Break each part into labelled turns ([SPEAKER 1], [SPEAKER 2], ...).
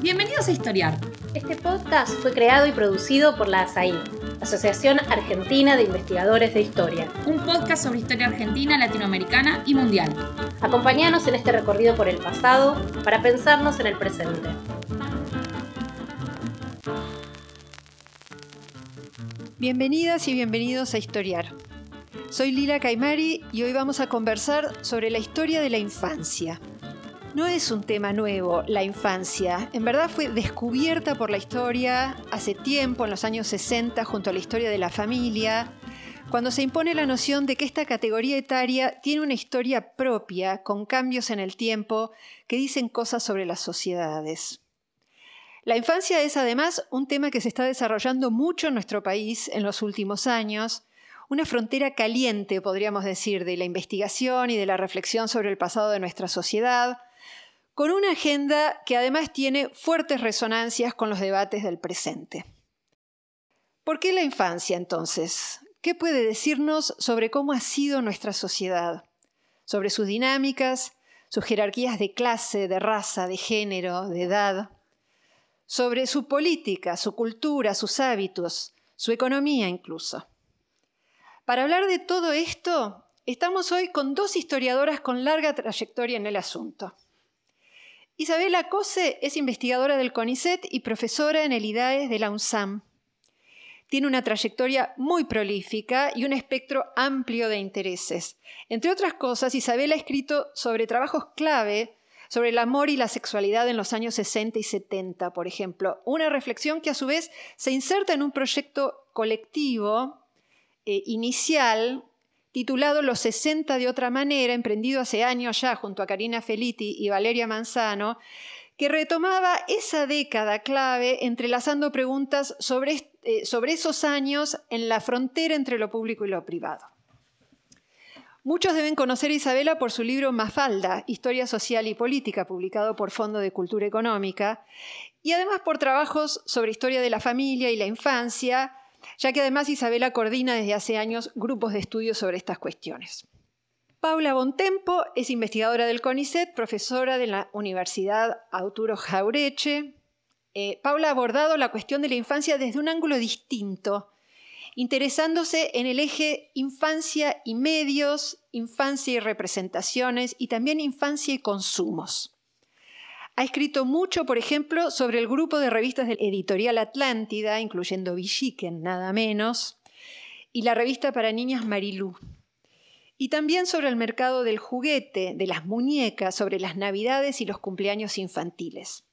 [SPEAKER 1] Bienvenidos a Historiar.
[SPEAKER 2] Este podcast fue creado y producido por la ASAI, Asociación Argentina de Investigadores de Historia.
[SPEAKER 1] Un podcast sobre historia argentina, latinoamericana y mundial.
[SPEAKER 2] Acompáñanos en este recorrido por el pasado para pensarnos en el presente.
[SPEAKER 3] Bienvenidas y bienvenidos a Historiar. Soy Lila Caimari y hoy vamos a conversar sobre la historia de la infancia. No es un tema nuevo, la infancia. En verdad fue descubierta por la historia hace tiempo, en los años 60, junto a la historia de la familia, cuando se impone la noción de que esta categoría etaria tiene una historia propia, con cambios en el tiempo, que dicen cosas sobre las sociedades. La infancia es además un tema que se está desarrollando mucho en nuestro país en los últimos años, una frontera caliente, podríamos decir, de la investigación y de la reflexión sobre el pasado de nuestra sociedad, con una agenda que además tiene fuertes resonancias con los debates del presente. ¿Por qué la infancia entonces? ¿Qué puede decirnos sobre cómo ha sido nuestra sociedad? Sobre sus dinámicas, sus jerarquías de clase, de raza, de género, de edad. Sobre su política, su cultura, sus hábitos, su economía incluso. Para hablar de todo esto, estamos hoy con dos historiadoras con larga trayectoria en el asunto. Isabela Cose es investigadora del CONICET y profesora en el IDAES de la UNSAM. Tiene una trayectoria muy prolífica y un espectro amplio de intereses. Entre otras cosas, Isabela ha escrito sobre trabajos clave sobre el amor y la sexualidad en los años 60 y 70, por ejemplo. Una reflexión que a su vez se inserta en un proyecto colectivo eh, inicial titulado Los 60 de otra manera, emprendido hace años ya junto a Karina Feliti y Valeria Manzano, que retomaba esa década clave entrelazando preguntas sobre, eh, sobre esos años en la frontera entre lo público y lo privado. Muchos deben conocer a Isabela por su libro Mafalda, Historia Social y Política, publicado por Fondo de Cultura Económica, y además por trabajos sobre historia de la familia y la infancia, ya que además Isabela coordina desde hace años grupos de estudio sobre estas cuestiones. Paula Bontempo es investigadora del CONICET, profesora de la Universidad Arturo Jaureche. Eh, Paula ha abordado la cuestión de la infancia desde un ángulo distinto, interesándose en el eje infancia y medios, infancia y representaciones y también infancia y consumos. Ha escrito mucho, por ejemplo, sobre el grupo de revistas del editorial Atlántida, incluyendo Villiquen, nada menos, y la revista para niñas Marilú. Y también sobre el mercado del juguete, de las muñecas, sobre las navidades y los cumpleaños infantiles.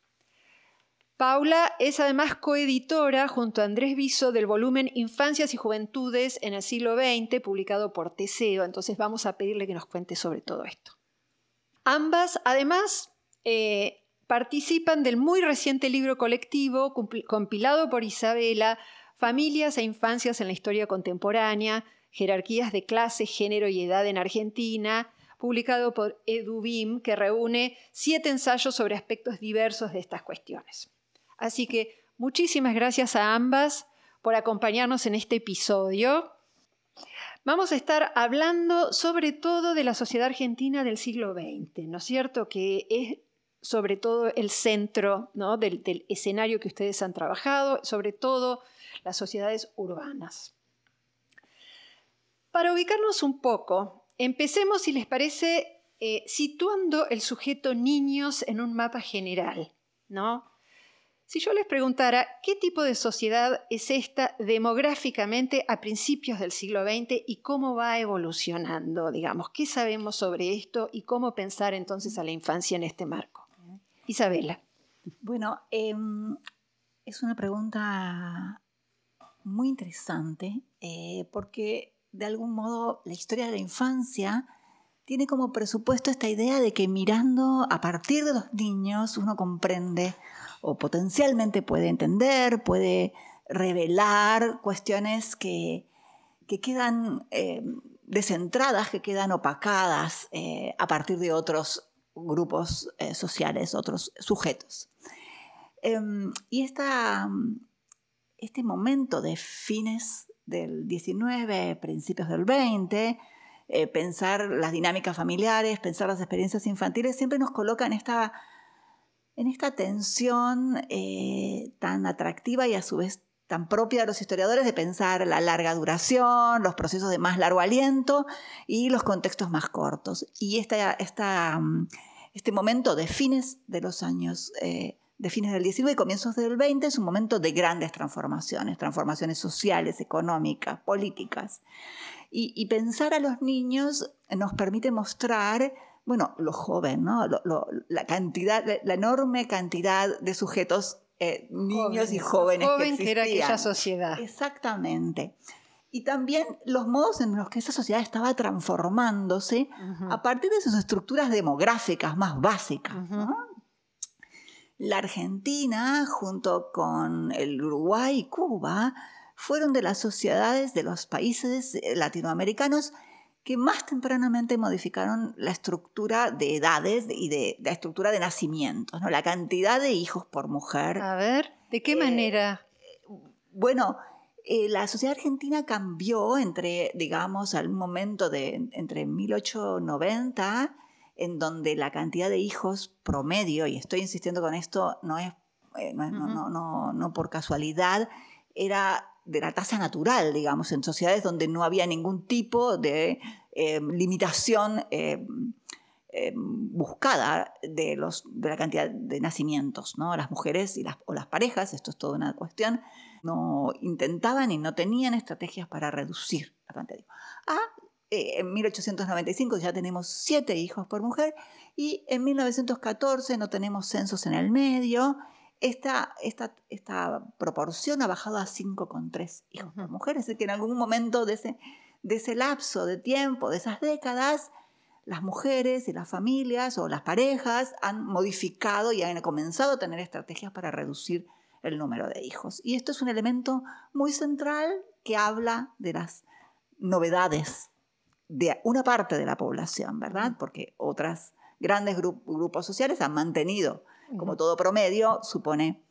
[SPEAKER 3] Paula es además coeditora junto a Andrés Viso del volumen Infancias y Juventudes en el siglo XX, publicado por Teseo, entonces vamos a pedirle que nos cuente sobre todo esto. Ambas, además, eh, participan del muy reciente libro colectivo compilado por Isabela, Familias e Infancias en la Historia Contemporánea, Jerarquías de Clase, Género y Edad en Argentina, publicado por EduBim, que reúne siete ensayos sobre aspectos diversos de estas cuestiones. Así que muchísimas gracias a ambas por acompañarnos en este episodio. Vamos a estar hablando sobre todo de la sociedad argentina del siglo XX, ¿no es cierto? Que es sobre todo el centro del, escenario que ustedes han trabajado, sobre todo las sociedades urbanas. Para ubicarnos un poco, empecemos, si les parece, eh, situando el sujeto niños en un mapa general. ¿no? Si yo les preguntara qué tipo de sociedad es esta demográficamente a principios del siglo XX y cómo va evolucionando, digamos, qué sabemos sobre esto y cómo pensar entonces a la infancia en este marco. Isabela.
[SPEAKER 4] Bueno, em, es una pregunta muy interesante eh, porque de algún modo la historia de la infancia tiene como presupuesto esta idea de que mirando a partir de los niños uno comprende o potencialmente puede entender, puede revelar cuestiones que, quedan em, descentradas, que quedan opacadas eh, a partir de otros grupos eh, sociales, otros sujetos. Em, y esta, este momento de fines del 19, principios del 20, eh, pensar las dinámicas familiares, pensar las experiencias infantiles, siempre nos coloca en esta, en esta tensión eh, tan atractiva y a su vez tan propia de los historiadores de pensar la larga duración, los procesos de más largo aliento y los contextos más cortos. Y esta, esta, mm, este momento de fines de los años, eh, de fines del 19 y comienzos del 20 es un momento de grandes transformaciones, transformaciones sociales, económicas, políticas. Y, pensar a los niños nos permite mostrar bueno, lo joven, ¿no? la cantidad, la enorme cantidad de sujetos eh, niños y jóvenes.
[SPEAKER 3] Joven que, era aquella sociedad.
[SPEAKER 4] Exactamente. Y también los modos en los que esa sociedad estaba transformándose a partir de sus estructuras demográficas más básicas. La Argentina, junto con el Uruguay y Cuba, fueron de las sociedades de los países eh, latinoamericanos que más tempranamente modificaron la estructura de edades y de, la estructura de nacimientos, ¿no? la cantidad de hijos por mujer.
[SPEAKER 3] A ver, ¿de qué eh, manera?
[SPEAKER 4] Bueno, eh, la sociedad argentina cambió entre, digamos, al momento de entre 1890, en donde la cantidad de hijos promedio, y estoy insistiendo con esto, no es, eh, no, no por casualidad, era de la tasa natural, digamos, en sociedades donde no había ningún tipo de eh, limitación eh, eh, buscada de, los, de la cantidad de nacimientos. ¿no? Las mujeres o las parejas, esto es toda una cuestión, no intentaban y no tenían estrategias para reducir la cantidad. Ah, en 1895 ya tenemos siete hijos por mujer y en 1914 no tenemos censos en el medio esta, esta, esta proporción ha bajado a 5,3 hijos por mujer. Es decir, que en algún momento de ese, de ese lapso de tiempo, de esas décadas, las mujeres y las familias o las parejas han modificado y han comenzado a tener estrategias para reducir el número de hijos. Y esto es un elemento muy central que habla de las novedades de una parte de la población, ¿verdad? Porque otras grandes grupos sociales han mantenido como todo promedio, supone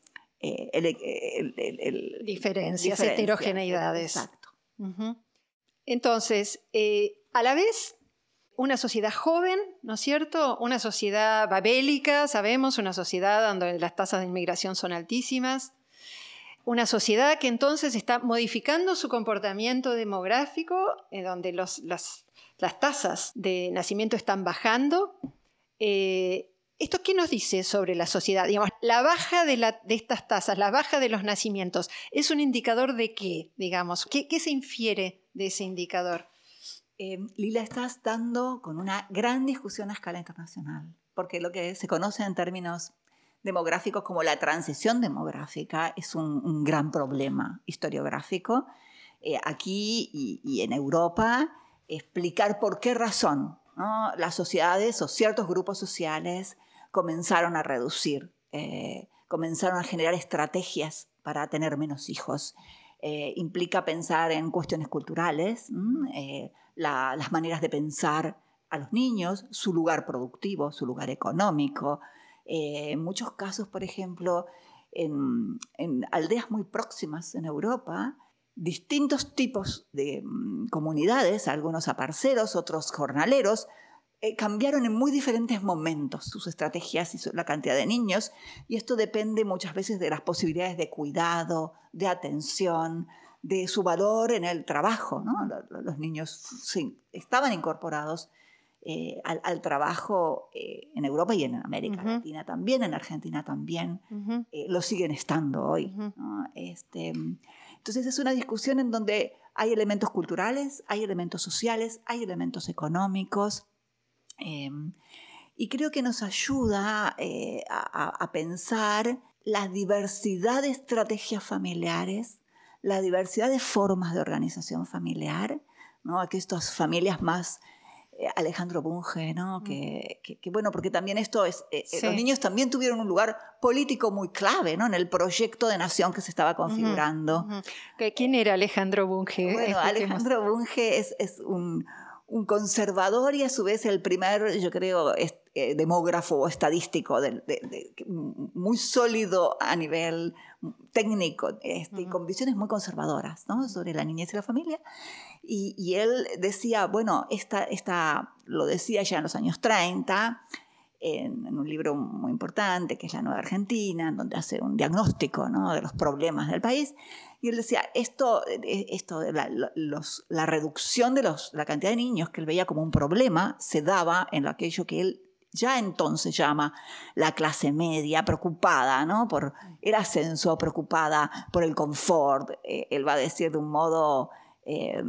[SPEAKER 4] eh, el,
[SPEAKER 3] diferencias, heterogeneidades. Exacto. Entonces, eh, a la vez, una sociedad joven, ¿no es cierto? Una sociedad babélica, sabemos, una sociedad donde las tasas de inmigración son altísimas. Una sociedad que entonces está modificando su comportamiento demográfico, en donde las, tasas de nacimiento están bajando. Eh, ¿Esto qué nos dice sobre la sociedad? Digamos, la baja de, estas tasas, la baja de los nacimientos, ¿es un indicador de qué? Digamos, ¿qué, se infiere de ese indicador?
[SPEAKER 4] Eh, Lila, estás dando con una gran discusión a escala internacional, porque lo que se conoce en términos demográficos como la transición demográfica es un, gran problema historiográfico. Eh, aquí y, en Europa, explicar por qué razón las sociedades o ciertos grupos sociales comenzaron a reducir, eh, comenzaron a generar estrategias para tener menos hijos. Eh, implica pensar en cuestiones culturales, eh, las maneras de pensar a los niños, su lugar productivo, su lugar económico. en muchos casos, por ejemplo, en, aldeas muy próximas en Europa, distintos tipos de mm, comunidades, algunos aparceros, otros jornaleros, eh, cambiaron en muy diferentes momentos sus estrategias y la cantidad de niños, y esto depende muchas veces de las posibilidades de cuidado, de atención, de su valor en el trabajo. Los niños estaban incorporados eh, al, trabajo eh, en Europa y en América Latina también, en Argentina también, lo siguen estando hoy. este, entonces es una discusión en donde hay elementos culturales, hay elementos sociales, hay elementos económicos, Em, y creo que nos ayuda eh, a, pensar la diversidad de estrategias familiares, la diversidad de formas de organización familiar, ¿no? Aquí estas familias más eh, Alejandro Bunge, ¿no? Mm. Que, bueno, porque también esto es, eh, los niños también tuvieron un lugar político muy clave, ¿no? En el proyecto de nación que se estaba configurando.
[SPEAKER 3] ¿Quién era Alejandro Bunge?
[SPEAKER 4] Bueno, Alejandro Bunge es, es un, un conservador y a su vez el primer, yo creo, eh, demógrafo estadístico muy sólido a nivel técnico este, y con visiones muy conservadoras sobre la niñez y la familia. Y, él decía, bueno, esta, esta, lo decía ya en los años 30, en, un libro muy importante, que es La Nueva Argentina, en donde hace un diagnóstico ¿no? de los problemas del país. Y él decía, esto, eh, esto la, la reducción de los, la cantidad de niños que él veía como un problema se daba en aquello que él ya entonces llama la clase media preocupada, ¿no? Por el ascenso, preocupada por el confort. Eh, él va a decir de un modo, eh,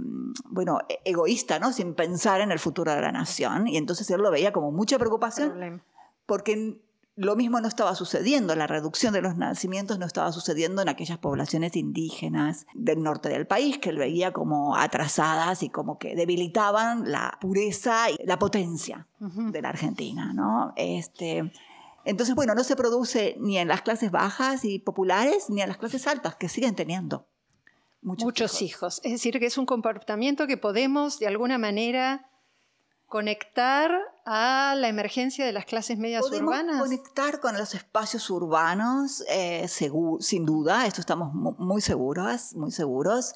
[SPEAKER 4] bueno, e-, egoísta, ¿no? Sin pensar en el futuro de la nación. Y entonces él lo veía como mucha preocupación porque lo mismo no estaba sucediendo, la reducción de los nacimientos no estaba sucediendo en aquellas poblaciones indígenas del norte del país, que él veía como atrasadas y como que debilitaban la pureza y la potencia de la Argentina, ¿no? Este, entonces, bueno, no se produce ni en las clases bajas y populares, ni en las clases altas, que siguen teniendo
[SPEAKER 3] muchos, hijos. Es decir, que es un comportamiento que podemos de alguna manera conectar a la emergencia de las clases medias
[SPEAKER 4] Podemos
[SPEAKER 3] urbanas?
[SPEAKER 4] Conectar con los espacios urbanos, eh, sin duda, esto estamos muy seguros, muy seguros,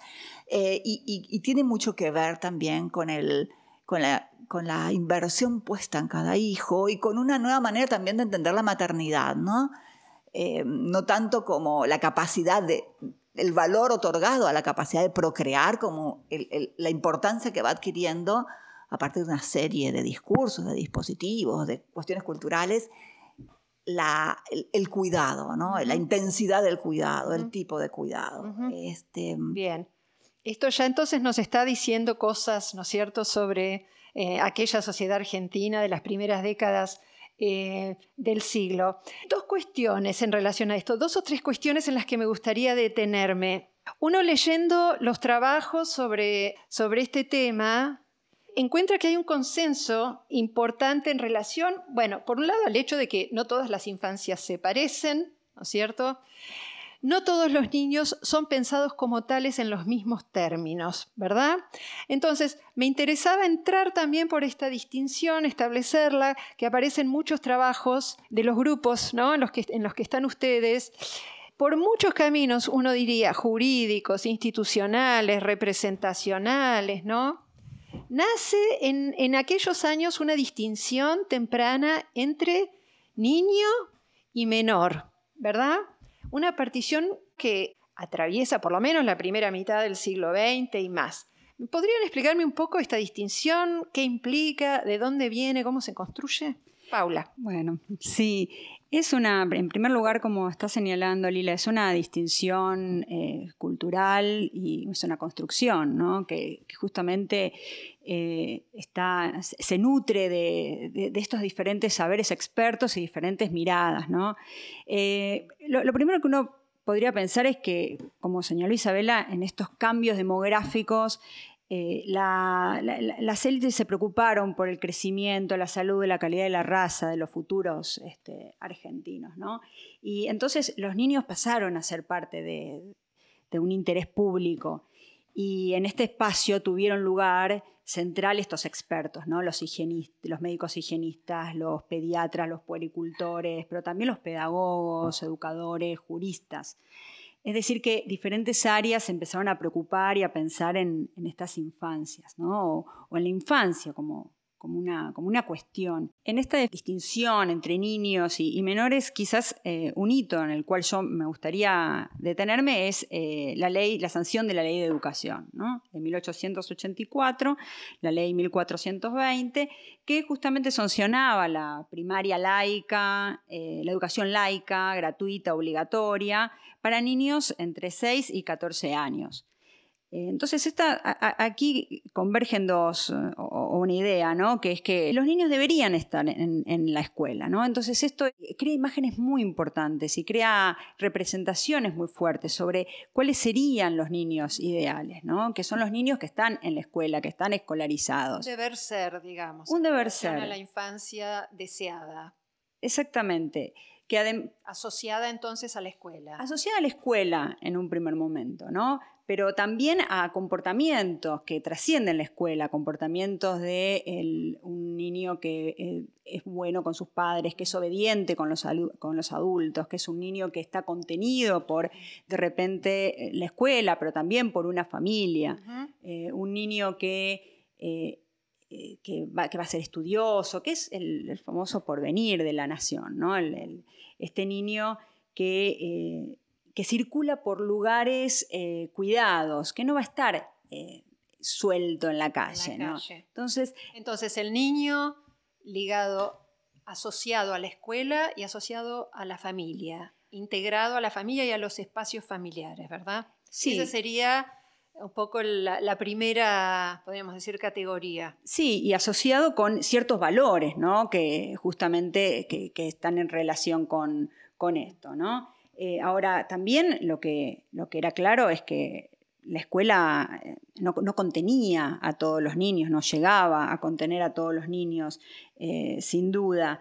[SPEAKER 4] eh, y, tiene mucho que ver también con, el, con, la, con la inversión puesta en cada hijo y con una nueva manera también de entender la maternidad, ¿no? Eh, no tanto como la capacidad de, el valor otorgado a la capacidad de procrear, como la importancia que va adquiriendo a partir de una serie de discursos, de dispositivos, de cuestiones culturales, el, cuidado, ¿no? la intensidad del cuidado, el tipo de cuidado. este,
[SPEAKER 3] Bien. Esto ya entonces nos está diciendo cosas, ¿no es cierto?, sobre eh, aquella sociedad argentina de las primeras décadas eh, del siglo. Dos cuestiones en relación a esto, dos o tres cuestiones en las que me gustaría detenerme. Uno leyendo los trabajos sobre, sobre este tema, encuentra que hay un consenso importante en relación, bueno, por un lado al hecho de que no todas las infancias se parecen, ¿no es cierto? No todos los niños son pensados como tales en los mismos términos, ¿verdad? Entonces, me interesaba entrar también por esta distinción, establecerla, que aparece en muchos trabajos de los grupos ¿no? en, los que, en los que están ustedes, por muchos caminos, uno diría jurídicos, institucionales, representacionales, ¿no? Nace en, aquellos años una distinción temprana entre niño y menor, ¿verdad? Una partición que atraviesa por lo menos la primera mitad del siglo XX y más. ¿Podrían explicarme un poco esta distinción? ¿Qué implica? ¿De dónde viene? ¿Cómo se construye? Paula.
[SPEAKER 5] Bueno, sí, es una, en primer lugar, como está señalando Lila, es una distinción eh, cultural y es una construcción, ¿no? que, justamente eh, se nutre de, estos diferentes saberes expertos y diferentes miradas. ¿no? Eh, lo, primero que uno podría pensar es que, como señaló Isabela, en estos cambios demográficos eh, las élites se preocuparon por el crecimiento, la salud la calidad de la raza de los futuros este, argentinos. ¿no? Y entonces los niños pasaron a ser parte de, un interés público. Y en este espacio tuvieron lugar central estos expertos, ¿no? los, los médicos higienistas, los pediatras, los puericultores, pero también los pedagogos, educadores, juristas. Es decir, que diferentes áreas empezaron a preocupar y a pensar en, estas infancias, ¿no? o, en la infancia como, como, una, como, una, cuestión. En esta distinción entre niños y, menores, quizás eh, un hito en el cual yo me gustaría detenerme es eh, la ley, la sanción de la ley de educación, ¿no? de 1884, la ley 1420, que justamente sancionaba la primaria laica, eh, la educación laica, gratuita, obligatoria, para niños entre 6 y 14 años. Eh, entonces, esta, aquí convergen dos, eh, o, una idea, ¿no? que es que los niños deberían estar en, la escuela. ¿no? Entonces, esto crea imágenes muy importantes y crea representaciones muy fuertes sobre cuáles serían los niños ideales, ¿no? que son los niños que están en la escuela, que están escolarizados.
[SPEAKER 3] Un deber ser, digamos.
[SPEAKER 5] Un deber ser.
[SPEAKER 3] A la infancia deseada.
[SPEAKER 5] Exactamente
[SPEAKER 3] asociada entonces a la escuela.
[SPEAKER 5] Asociada a la escuela en un primer momento, ¿no? Pero también a comportamientos que trascienden la escuela, comportamientos de un niño que eh, es bueno con sus padres, que es obediente con los, con los adultos, que es un niño que está contenido por de repente la escuela, pero también por una familia, eh, un niño que eh, que, va, que, va, a ser estudioso, que es el, famoso porvenir de la nación, ¿no? este niño que, eh, que, circula por lugares eh, cuidados, que no va a estar suelto en la calle. ¿no?
[SPEAKER 3] Entonces, Entonces, el niño ligado, asociado a la escuela y asociado a la familia, integrado a la familia y a los espacios familiares, ¿verdad?
[SPEAKER 5] Sí.
[SPEAKER 3] Esa sería un poco la, primera, podríamos decir, categoría.
[SPEAKER 5] Sí, y asociado con ciertos valores, ¿no? Que justamente que, están en relación con, esto, ¿no? Eh, ahora, también lo que, lo que era claro es que la escuela eh, no, contenía a todos los niños, no llegaba a contener a todos los niños, eh, sin duda,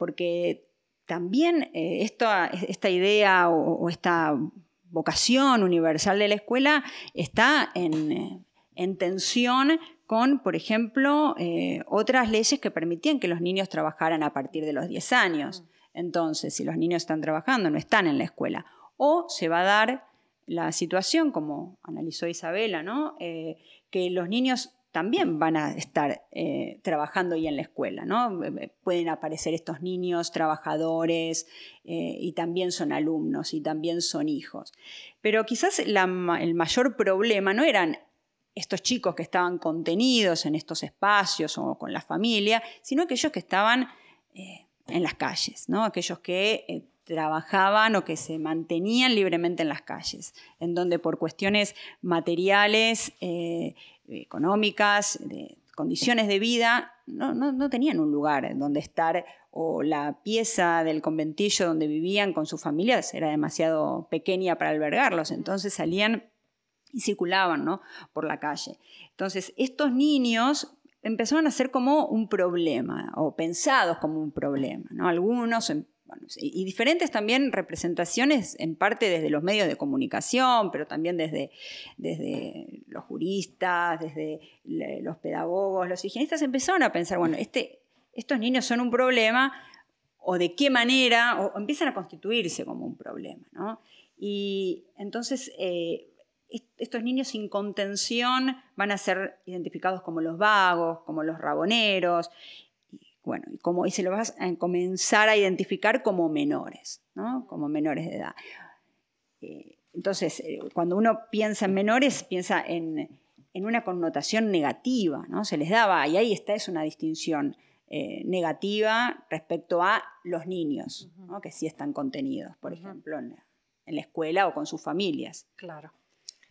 [SPEAKER 5] porque también esta, idea o esta vocación universal de la escuela está en, tensión con, por ejemplo, otras leyes que permitían que los niños trabajaran a partir de los 10 años. Entonces, si los niños están trabajando, no están en la escuela. O se va a dar la situación, como analizó Isabela, ¿no? Eh, que los niños también van a estar eh, trabajando ahí en la escuela, ¿no? Eh, pueden aparecer estos niños trabajadores y también son alumnos y también son hijos. Pero quizás el mayor problema no eran estos chicos que estaban contenidos en estos espacios o con la familia, sino aquellos que estaban en las calles, ¿no? aquellos que trabajaban o que se mantenían libremente en las calles, en donde por cuestiones materiales económicas, de condiciones de vida, no, tenían un lugar donde estar o la pieza del conventillo donde vivían con sus familias era demasiado pequeña para albergarlos, entonces salían y circulaban ¿no? por la calle. Entonces, estos niños empezaron a ser como un problema, o pensados como un problema. ¿no? Algunos y diferentes también representaciones, en parte desde los medios de comunicación, pero también desde, desde los juristas, desde los pedagogos, los higienistas, empezaron a pensar, bueno, este, estos niños son un problema, o de qué manera, o empiezan a constituirse como un problema. ¿no? Y entonces eh, estos niños sin contención van a ser identificados como los vagos, como los raboneros, bueno, y, como, y se lo vas a comenzar a identificar como menores, ¿no? como menores de edad. Eh, entonces, eh, cuando uno piensa en menores, piensa en, una connotación negativa, ¿no? Se les daba, y ahí está, es una distinción eh, negativa respecto a los niños, que sí están contenidos, por ejemplo, en la, escuela o con sus familias.
[SPEAKER 3] Claro.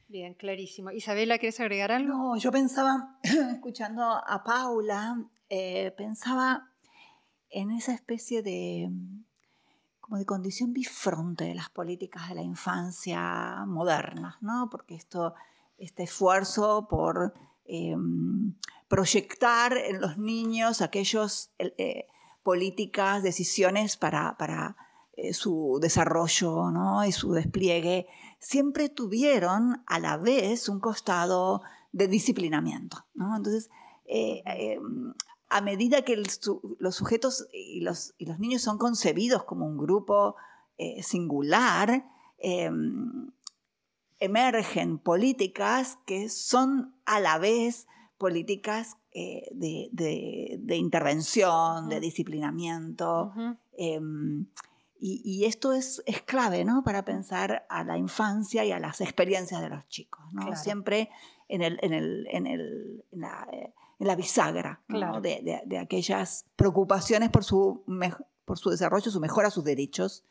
[SPEAKER 3] Bien, clarísimo. Isabela, ¿quieres agregar algo?
[SPEAKER 4] No, yo pensaba, escuchando a Paula, eh, pensaba en esa especie de como de condición bifronte de las políticas de la infancia modernas, ¿no? Porque esto, este esfuerzo por em, proyectar en los niños aquellas eh, políticas, decisiones para, para eh, su desarrollo ¿no? y su despliegue, siempre tuvieron a la vez un costado de disciplinamiento. ¿no? Entonces, em, a medida que los sujetos y los, niños son concebidos como un grupo eh, singular, em, emergen políticas que son a la vez políticas eh, de, intervención, de disciplinamiento. Em, y, esto es, clave ¿no? para pensar a la infancia y a las experiencias de los chicos. Siempre en, el, en, el, en, el, la, eh, en la bisagra de, aquellas preocupaciones por su, por su desarrollo, su mejora, sus derechos,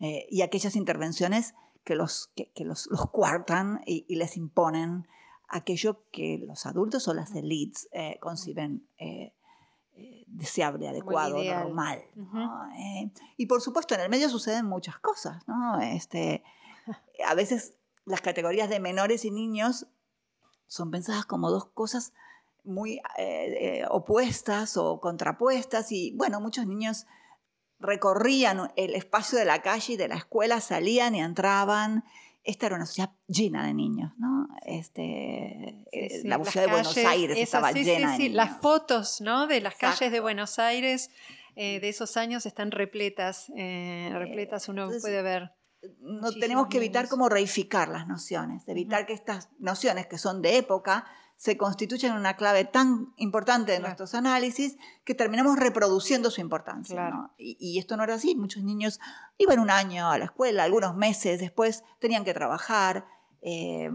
[SPEAKER 4] eh, y aquellas intervenciones que los, que, los, los, cuartan y, les imponen aquello que los adultos o las elites eh, conciben eh, deseable, adecuado, normal. y por supuesto, en el medio suceden muchas cosas. ¿no? Este, a veces las categorías de menores y niños son pensadas como dos cosas muy eh, eh, opuestas o contrapuestas y bueno, muchos niños recorrían el espacio de la calle y de la escuela, salían y entraban. Esta era una ciudad llena de niños, ¿no? Este, eh, la ciudad de Buenos Aires estaba llena de niños.
[SPEAKER 3] Las fotos, ¿no? De las calles de Buenos Aires de esos años están repletas, repletas uno puede ver.
[SPEAKER 4] No tenemos que evitar como reificar las nociones, evitar que estas nociones que son de época se constituyen una clave tan importante de nuestros análisis que terminamos reproduciendo su importancia. Y, esto no era así. Muchos niños iban un año a la escuela, algunos meses después tenían que trabajar eh,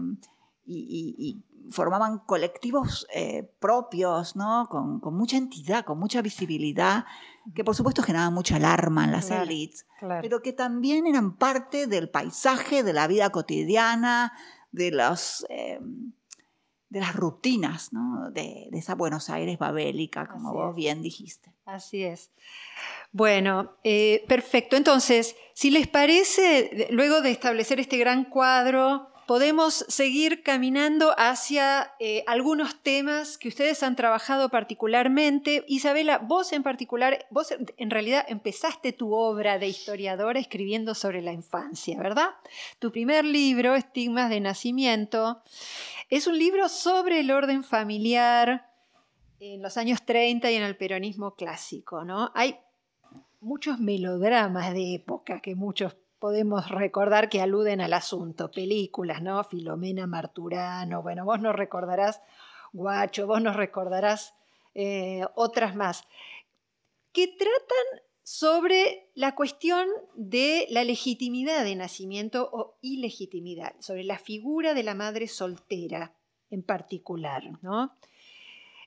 [SPEAKER 4] y, formaban colectivos eh, propios, ¿no? Con, mucha entidad, con mucha visibilidad, que por supuesto generaban mucha alarma en las élites, pero que también eran parte del paisaje, de la vida cotidiana, de los... Eh, de las rutinas de, esa Buenos Aires babélica, como vos bien dijiste.
[SPEAKER 3] Así es. Bueno, eh, perfecto. Entonces, si les parece, luego de establecer este gran cuadro, podemos seguir caminando hacia eh, algunos temas que ustedes han trabajado particularmente. Isabela, vos en particular, vos en realidad empezaste tu obra de historiadora escribiendo sobre la infancia, ¿verdad? Tu primer libro, Estigmas de Nacimiento, es un libro sobre el orden familiar en los años 30 y en el peronismo clásico, ¿no? Hay muchos melodramas de época que muchos podemos recordar que aluden al asunto, películas, ¿no? Filomena Marturano, bueno, vos nos recordarás Guacho, vos nos recordarás eh, otras más, que tratan sobre la cuestión de la legitimidad de nacimiento o ilegitimidad, sobre la figura de la madre soltera en particular. ¿no?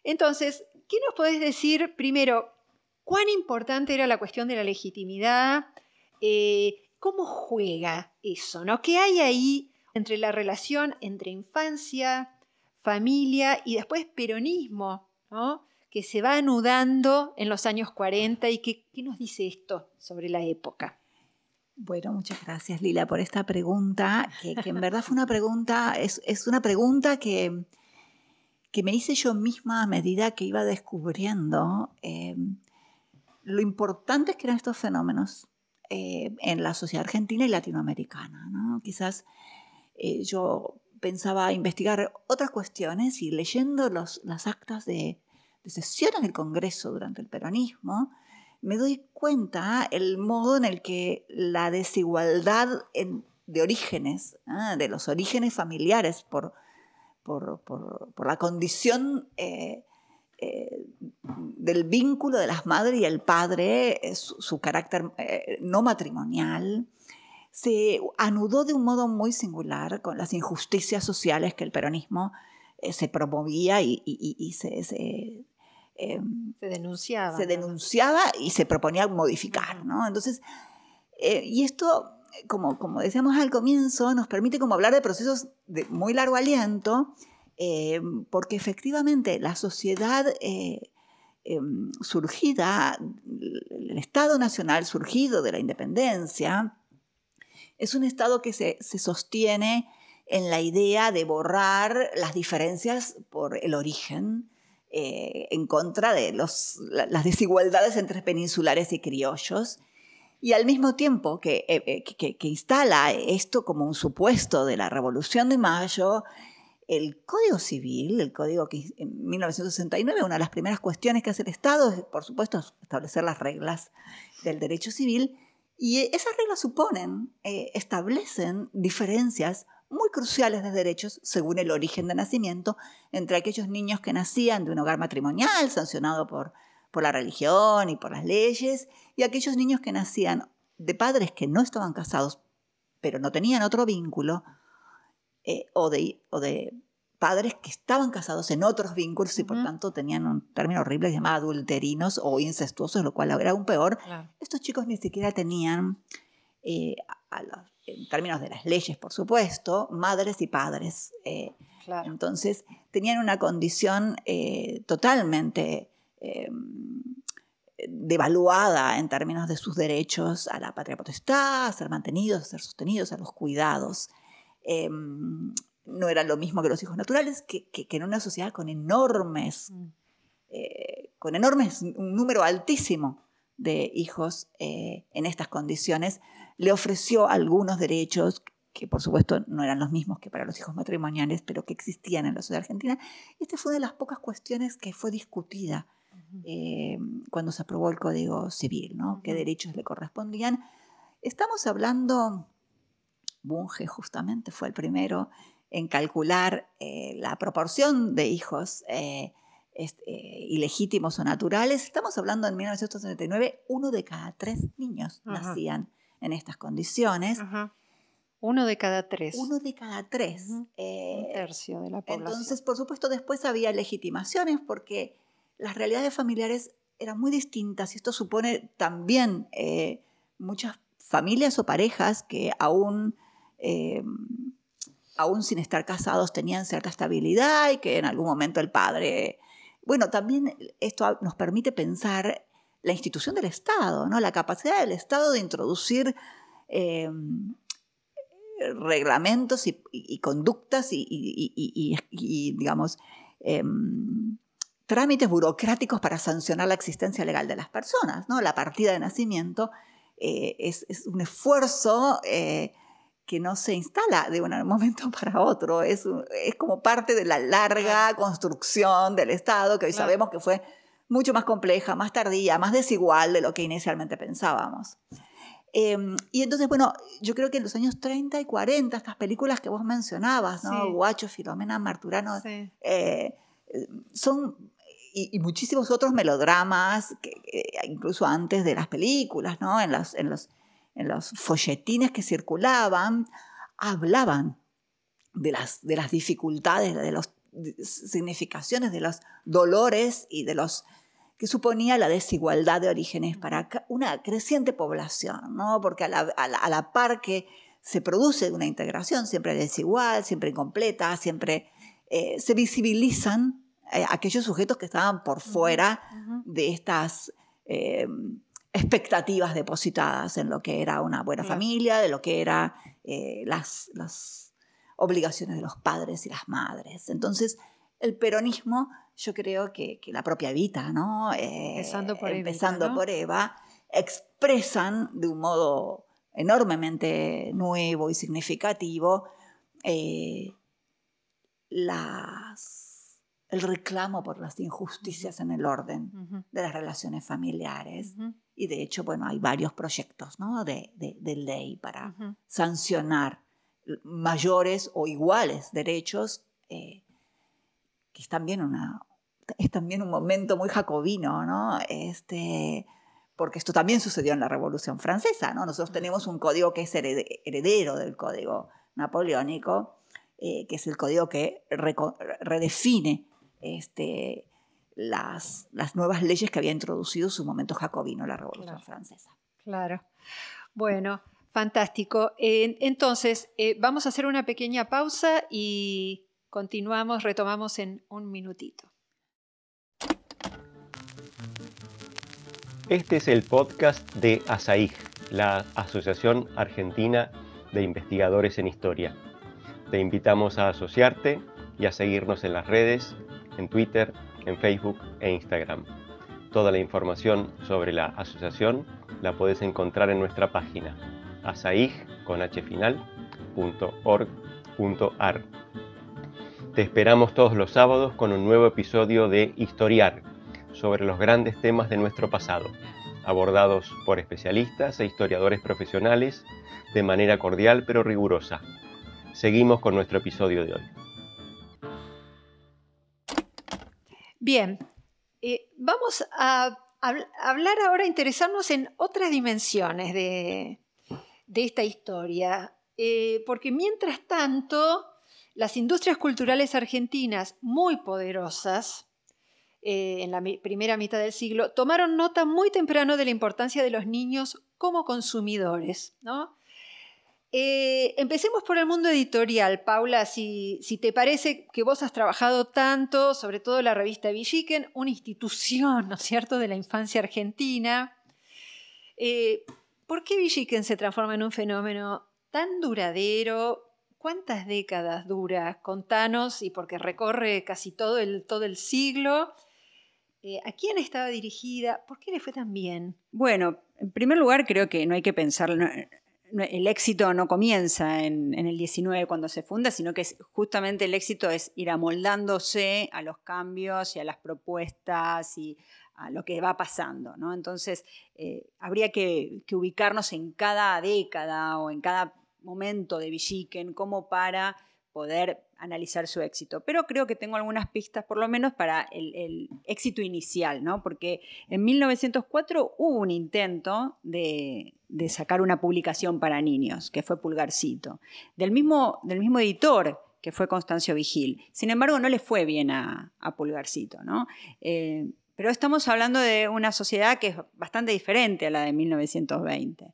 [SPEAKER 3] Entonces, ¿qué nos podés decir primero? ¿Cuán importante era la cuestión de la legitimidad? Eh, ¿Cómo juega eso? ¿no? ¿Qué hay ahí entre la relación entre infancia, familia y después peronismo? ¿no? que se va anudando en los años 40 y ¿qué nos dice esto sobre la época?
[SPEAKER 4] Bueno, muchas gracias Lila por esta pregunta, que, en verdad fue una pregunta, es, una pregunta que, que, me hice yo misma a medida que iba descubriendo eh, lo importantes que eran estos fenómenos eh, en la sociedad argentina y latinoamericana. Quizás eh, yo pensaba investigar otras cuestiones y leyendo los, las actas de, de sesiones del Congreso durante el peronismo, me doy cuenta el modo en el que la desigualdad de orígenes, ¿ah? de los orígenes familiares por, por, la condición eh, eh, del vínculo de las madres y el padre, eh, su, carácter no matrimonial, se anudó de un modo muy singular con las injusticias sociales que el peronismo se promovía y, se,
[SPEAKER 3] Em, se denunciaba.
[SPEAKER 4] Se denunciaba y se proponía modificar, ¿no? Entonces, eh, y esto, como, como decíamos al comienzo, nos permite como hablar de procesos de muy largo aliento, em, porque efectivamente la sociedad eh, em, surgida, el Estado Nacional surgido de la independencia, es un Estado que se, se sostiene en la idea de borrar las diferencias por el origen, eh, en contra de las desigualdades entre peninsulares y criollos, y al mismo tiempo eh, eh, que, que, instala esto como un supuesto de la Revolución de Mayo, el Código Civil, el Código que en 1969, una de las primeras cuestiones que hace el Estado es, por supuesto, establecer las reglas del derecho civil, y esas reglas suponen, establecen diferencias muy cruciales de derechos según el origen de nacimiento entre aquellos niños que nacían de un hogar matrimonial sancionado por, por la religión y por las leyes y aquellos niños que nacían de padres que no estaban casados pero no tenían otro vínculo eh, o, de, o de padres que estaban casados en otros vínculos y por tanto tenían un término horrible llamado adulterinos o incestuosos, lo cual era aún peor. Estos chicos ni siquiera tenían eh, a los en términos de las leyes, por supuesto, madres y padres. Eh, entonces, tenían una condición eh, totalmente em, devaluada en términos de sus derechos a la patria potestad, a ser mantenidos, a ser sostenidos, a los cuidados. Em, no era lo mismo que los hijos naturales, que, en una sociedad con enormes, mm. eh, con enormes, un número altísimo de hijos en estas condiciones, le ofreció algunos derechos que por supuesto no eran los mismos que para los hijos matrimoniales, pero que existían en la sociedad argentina. Esta fue una de las pocas cuestiones que fue discutida eh, cuando se aprobó el Código Civil, ¿no? qué derechos le correspondían. Estamos hablando, Bunge justamente fue el primero en calcular eh, la proporción de hijos eh, ilegítimos o naturales, estamos hablando en 1939, uno de cada tres niños nacían en estas condiciones.
[SPEAKER 3] Uno de cada tres.
[SPEAKER 4] Uno de cada tres.
[SPEAKER 3] Un tercio de la población.
[SPEAKER 4] Entonces, por supuesto, después había legitimaciones porque las realidades familiares eran muy distintas y esto supone también muchas familias o parejas que aún, eh, aún sin estar casados tenían cierta estabilidad y que en algún momento el padre... Bueno, también esto nos permite pensar la institución del Estado, ¿no? la capacidad del Estado de introducir eh, reglamentos y, conductas y, digamos, em, trámites burocráticos para sancionar la existencia legal de las personas. ¿no? La partida de nacimiento eh, es, un esfuerzo eh, que no se instala de un momento para otro, es, es como parte de la larga construcción del Estado, que hoy sabemos que fue mucho más compleja, más tardía, más desigual de lo que inicialmente pensábamos. Em, y entonces, bueno, yo creo que en los años 30 y 40, estas películas que vos mencionabas, ¿no? Guacho, Filomena, Marturano, eh, son y, muchísimos otros melodramas, que, incluso antes de las películas, ¿no? en, en, los, en los folletines que circulaban, hablaban de las, de las dificultades, de las significaciones, de los dolores y de los que suponía la desigualdad de orígenes para una creciente población, ¿no? porque a la, a la par que se produce una integración siempre desigual, siempre incompleta, siempre eh, se visibilizan eh, aquellos sujetos que estaban por fuera de estas eh, expectativas depositadas en lo que era una buena familia, de lo que eran eh, las, las, obligaciones de los padres y las madres. Entonces, el peronismo, yo creo que, la propia Evita, ¿no?
[SPEAKER 3] empezando por,
[SPEAKER 4] empezando por Eva, expresan de un modo enormemente nuevo y significativo las el reclamo por las injusticias en el orden de las relaciones familiares. Y de hecho, bueno, hay varios proyectos ¿no? de, ley para sancionar mayores o iguales derechos, eh, que es también, una, es también un momento muy jacobino, ¿no? Este, porque esto también sucedió en la Revolución Francesa. ¿no? Nosotros tenemos un código que es heredero del código napoleónico, eh, que es el código que redefine este, las, las nuevas leyes que había introducido en su momento jacobino la Revolución Francesa.
[SPEAKER 3] Claro. Bueno, fantástico. entonces, eh, vamos a hacer una pequeña pausa y continuamos, retomamos en un minutito.
[SPEAKER 6] Este es el podcast de ASAIG, la Asociación Argentina de Investigadores en Historia. Te invitamos a asociarte y a seguirnos en las redes en Twitter, en Facebook e Instagram. Toda la información sobre la asociación la puedes encontrar en nuestra página asaig.org.ar. Te esperamos todos los sábados con un nuevo episodio de Historiar sobre los grandes temas de nuestro pasado, abordados por especialistas e historiadores profesionales de manera cordial pero rigurosa. Seguimos con nuestro episodio de hoy.
[SPEAKER 3] Bien, eh, vamos a, hablar ahora, interesarnos en otras dimensiones de, esta historia, eh, porque mientras tanto, las industrias culturales argentinas, muy poderosas, eh, en la primera mitad del siglo, tomaron nota muy temprano de la importancia de los niños como consumidores. ¿no? Eh, empecemos por el mundo editorial, Paula, si, te parece que vos has trabajado tanto, sobre todo la revista Villiquen, una institución, ¿no es cierto?, de la infancia argentina. Eh, ¿Por qué Villiquen se transforma en un fenómeno tan duradero? ¿Cuántas décadas dura? Contanos, y porque recorre casi todo el, todo el siglo. Eh, ¿A quién estaba dirigida? ¿Por qué le fue tan bien?
[SPEAKER 5] Bueno, en primer lugar creo que no hay que pensarlo el éxito no comienza en, el 19 cuando se funda, sino que justamente el éxito es ir amoldándose a los cambios y a las propuestas y a lo que va pasando. ¿no? Entonces, eh, habría que, ubicarnos en cada década o en cada momento de Villiquen como para poder analizar su éxito. Pero creo que tengo algunas pistas, por lo menos, para el, éxito inicial, ¿no? Porque en 1904 hubo un intento de, sacar una publicación para niños, que fue Pulgarcito, del mismo, del mismo editor que fue Constancio Vigil. Sin embargo, no le fue bien a, Pulgarcito, ¿no? Eh, pero estamos hablando de una sociedad que es bastante diferente a la de 1920.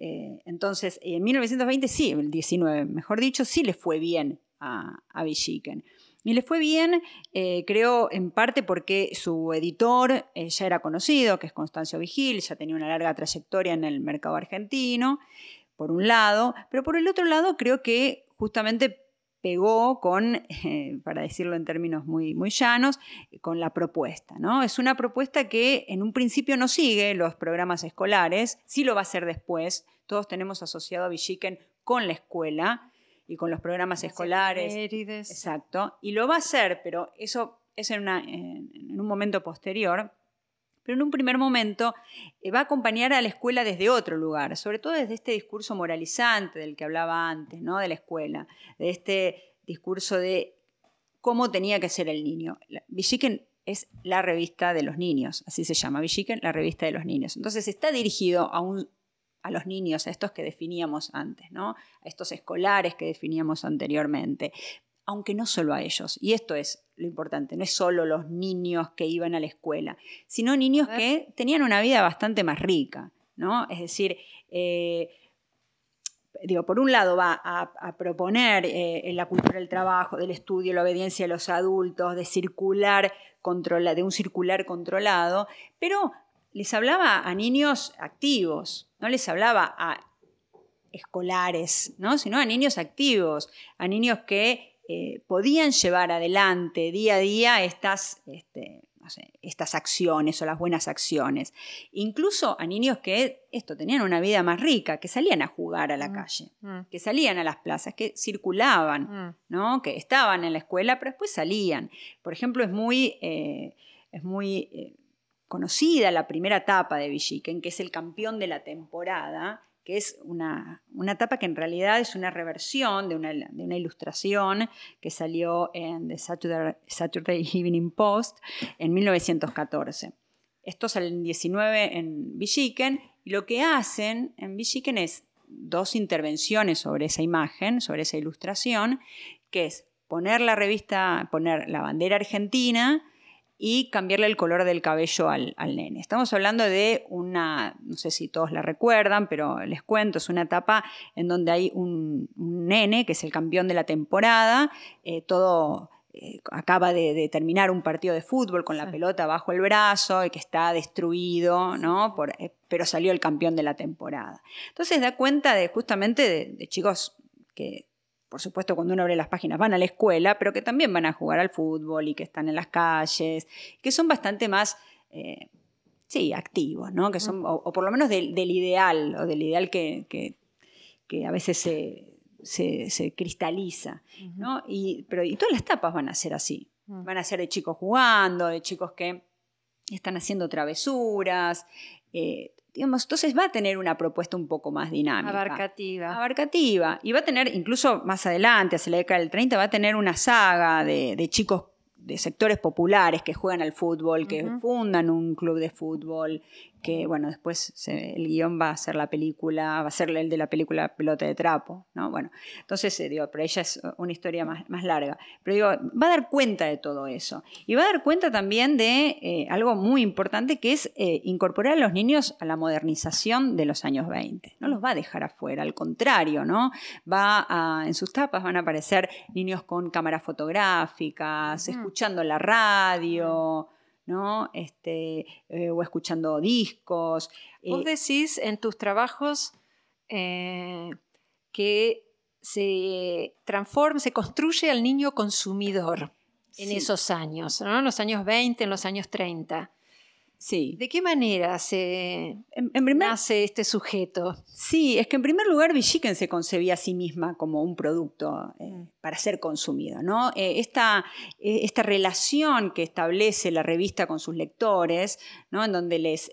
[SPEAKER 5] Eh, entonces, en 1920 sí, el 19, mejor dicho, sí le fue bien a, a Y le fue bien, eh, creo, en parte porque su editor eh, ya era conocido, que es Constancio Vigil, ya tenía una larga trayectoria en el mercado argentino, por un lado, pero por el otro lado creo que justamente pegó con, eh, para decirlo en términos muy, muy llanos, con la propuesta. ¿no? Es una propuesta que en un principio no sigue los programas escolares, sí lo va a hacer después. Todos tenemos asociado a Villiquen con la escuela y con los programas escolares. Exacto. Y lo va a hacer, pero eso es en, en un momento posterior pero en un primer momento eh, va a acompañar a la escuela desde otro lugar, sobre todo desde este discurso moralizante del que hablaba antes, ¿no? de la escuela, de este discurso de cómo tenía que ser el niño. Villiquen es la revista de los niños, así se llama, Villiquen, la revista de los niños. Entonces está dirigido a, un, a los niños, a estos que definíamos antes, ¿no? a estos escolares que definíamos anteriormente, aunque no solo a ellos. Y esto es lo importante, no es solo los niños que iban a la escuela, sino niños que tenían una vida bastante más rica, ¿no? Es decir, eh, digo, por un lado va a, proponer eh, la cultura del trabajo, del estudio, la obediencia a los adultos, de circular controla, de un circular controlado, pero les hablaba a niños activos, no les hablaba a escolares, ¿no? sino a niños activos, a niños que eh, podían llevar adelante día a día estas, este, estas acciones o las buenas acciones. Incluso a niños que esto tenían una vida más rica, que salían a jugar a la mm, calle, mm. que salían a las plazas, que circulaban, mm. ¿no? que estaban en la escuela, pero después salían. Por ejemplo, es muy, eh, es muy eh, conocida la primera etapa de Villiquen, que es el campeón de la temporada, que es una, una, etapa que en realidad es una reversión de una, de una ilustración que salió en The Saturday, Evening Post en 1914. Esto sale en 19 en Villiquen y lo que hacen en Villiquen es dos intervenciones sobre esa imagen, sobre esa ilustración, que es poner la revista, poner la bandera argentina y cambiarle el color del cabello al, nene. Estamos hablando de una, no sé si todos la recuerdan, pero les cuento, es una etapa en donde hay un, nene que es el campeón de la temporada, eh, todo eh, acaba de, terminar un partido de fútbol con la pelota bajo el brazo y que está destruido, ¿no? Eh, pero salió el campeón de la temporada. Entonces da cuenta de justamente de chicos que por supuesto, cuando uno abre las páginas van a la escuela, pero que también van a jugar al fútbol y que están en las calles, que son bastante más, eh, sí, activos, ¿no? Que son, o, por lo menos del, ideal, o del ideal que, que, a veces se, cristaliza, ¿no? Y, pero, y todas las tapas van a ser así. Mm. Van a ser de chicos jugando, de chicos que están haciendo travesuras, eh, entonces va a tener una propuesta un poco más dinámica.
[SPEAKER 3] Abarcativa.
[SPEAKER 5] Abarcativa. Y va a tener, incluso más adelante, hacia la década del 30, va a tener una saga de, de chicos de sectores populares que juegan al fútbol, que fundan un club de fútbol, que bueno, después el guion va a ser la película, va a ser el de la película Pelota de Trapo, ¿no? Bueno, entonces, eh, digo, pero ella es una historia más, más, larga. Pero digo, va a dar cuenta de todo eso. Y va a dar cuenta también de eh, algo muy importante que es eh, incorporar a los niños a la modernización de los años 20. No los va a dejar afuera, al contrario, ¿no? Va a, en sus tapas van a aparecer niños con cámaras fotográficas, escuchando la radio. ¿No? Este, eh, o escuchando discos.
[SPEAKER 3] Vos decís en tus trabajos eh, que se transforma, se construye al niño consumidor en esos años, ¿no? en los años 20, en los años 30.
[SPEAKER 5] Sí.
[SPEAKER 3] ¿De qué manera se en, nace este sujeto?
[SPEAKER 5] Sí, es que en primer lugar Villiquen se concebía a sí misma como un producto eh, para ser consumido. ¿no? Eh, esta, eh, esta, relación que establece la revista con sus lectores, ¿no? en donde les,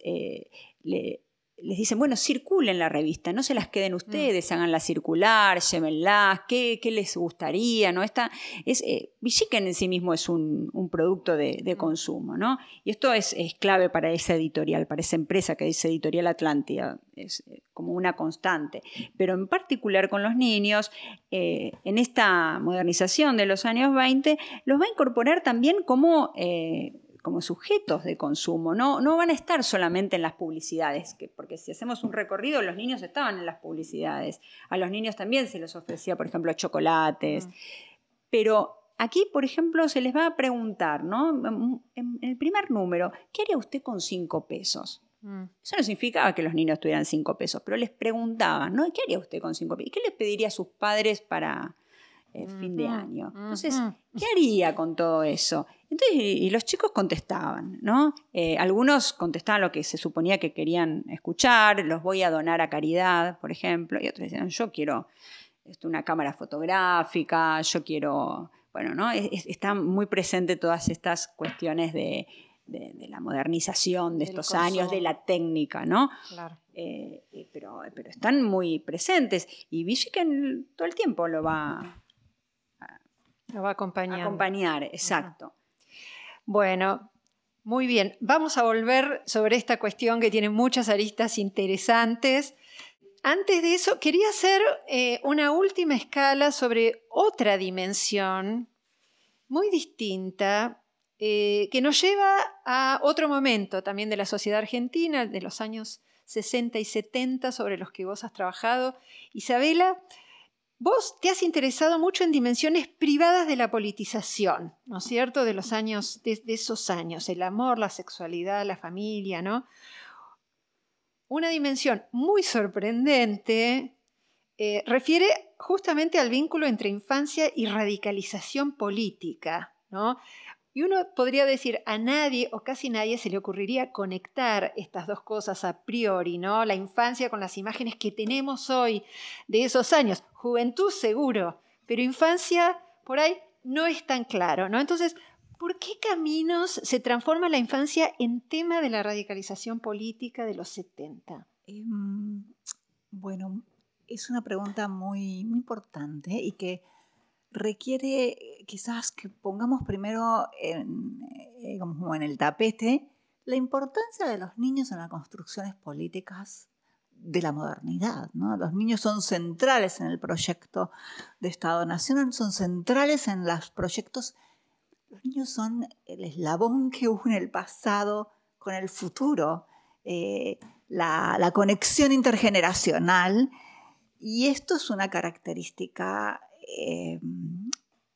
[SPEAKER 5] les dicen, bueno, circulen la revista, no se las queden ustedes, háganla circular, llévenlas, ¿qué, qué les gustaría? ¿no? Esta, es, eh, en sí mismo es un, un producto de, de, consumo, ¿no? Y esto es, es, clave para esa editorial, para esa empresa que dice Editorial Atlántida, es como una constante. Pero en particular con los niños, eh, en esta modernización de los años 20, los va a incorporar también como... Eh, como sujetos de consumo, no, no van a estar solamente en las publicidades, que, porque si hacemos un recorrido, los niños estaban en las publicidades, a los niños también se les ofrecía, por ejemplo, chocolates, mm. pero aquí, por ejemplo, se les va a preguntar, ¿no? En el primer número, ¿qué haría usted con cinco pesos? Mm. Eso no significaba que los niños tuvieran cinco pesos, pero les preguntaban, ¿no? ¿Qué haría usted con cinco pesos? ¿Y qué les pediría a sus padres para eh, fin de año? Entonces, ¿qué haría con todo eso? Entonces, y, los chicos contestaban, ¿no? Eh, algunos contestaban lo que se suponía que querían escuchar, los voy a donar a caridad, por ejemplo, y otros decían, yo quiero esto, una cámara fotográfica, yo quiero, bueno, ¿no? está muy presente todas estas cuestiones de, la modernización de estos años, de la técnica, ¿no? Claro. Eh, eh, pero, pero están muy presentes y Villiquen todo el tiempo lo va
[SPEAKER 3] a, lo va a acompañar.
[SPEAKER 5] acompañar, exacto.
[SPEAKER 3] Bueno, muy bien. Vamos a volver sobre esta cuestión que tiene muchas aristas interesantes. Antes de eso, quería hacer eh, una última escala sobre otra dimensión muy distinta eh, que nos lleva a otro momento también de la sociedad argentina, de los años 60 y 70, sobre los que vos has trabajado. Isabela, Vos te has interesado mucho en dimensiones privadas de la politización, ¿no es cierto? De los años, de, esos años, el amor, la sexualidad, la familia, ¿no? Una dimensión muy sorprendente eh, refiere justamente al vínculo entre infancia y radicalización política, ¿no? Y uno podría decir, a nadie o casi nadie se le ocurriría conectar estas dos cosas a priori, ¿no? La infancia con las imágenes que tenemos hoy de esos años. Juventud seguro, pero infancia por ahí no es tan claro, ¿no? Entonces, ¿por qué caminos se transforma la infancia en tema de la radicalización política de los 70?
[SPEAKER 4] Em, bueno, es una pregunta muy, muy importante y que requiere quizás que pongamos primero en, eh, en el tapete la importancia de los niños en las construcciones políticas de la modernidad. ¿no? Los niños son centrales en el proyecto de Estado-Nación, son centrales en los proyectos. Los niños son el eslabón que une el pasado con el futuro, eh, la, conexión intergeneracional. Y esto es una característica eh,